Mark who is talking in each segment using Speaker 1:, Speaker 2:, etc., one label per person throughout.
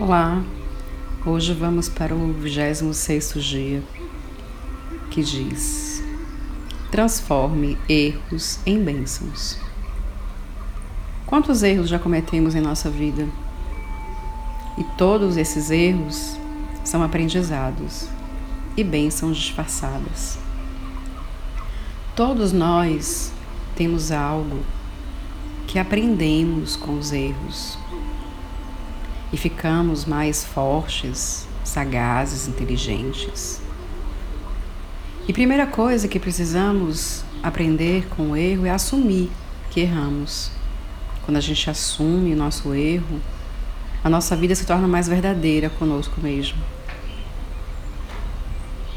Speaker 1: Olá, hoje vamos para o 26 dia que diz: Transforme erros em bênçãos. Quantos erros já cometemos em nossa vida? E todos esses erros são aprendizados e bênçãos disfarçadas. Todos nós temos algo que aprendemos com os erros e ficamos mais fortes, sagazes, inteligentes. E primeira coisa que precisamos aprender com o erro é assumir que erramos. Quando a gente assume o nosso erro, a nossa vida se torna mais verdadeira conosco mesmo.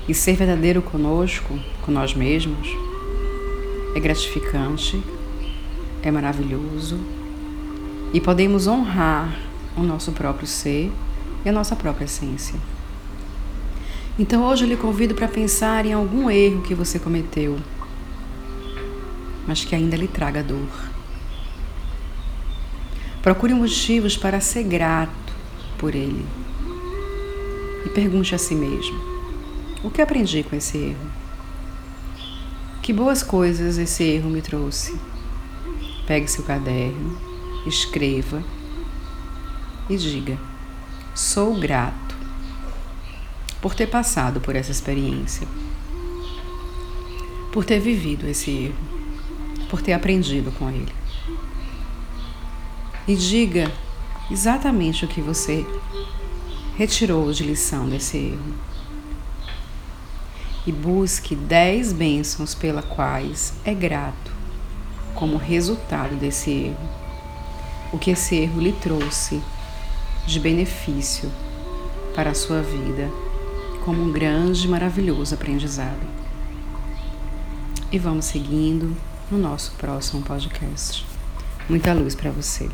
Speaker 1: E ser verdadeiro conosco, com nós mesmos, é gratificante, é maravilhoso e podemos honrar o nosso próprio ser e a nossa própria essência. Então hoje eu lhe convido para pensar em algum erro que você cometeu, mas que ainda lhe traga dor. Procure motivos para ser grato por ele. E pergunte a si mesmo: o que aprendi com esse erro? Que boas coisas esse erro me trouxe? Pegue seu caderno, escreva e diga: Sou grato por ter passado por essa experiência, por ter vivido esse erro, por ter aprendido com ele. E diga exatamente o que você retirou de lição desse erro. E busque dez bênçãos pela quais é grato como resultado desse erro. O que esse erro lhe trouxe de benefício para a sua vida, como um grande e maravilhoso aprendizado. E vamos seguindo no nosso próximo podcast. Muita luz para você.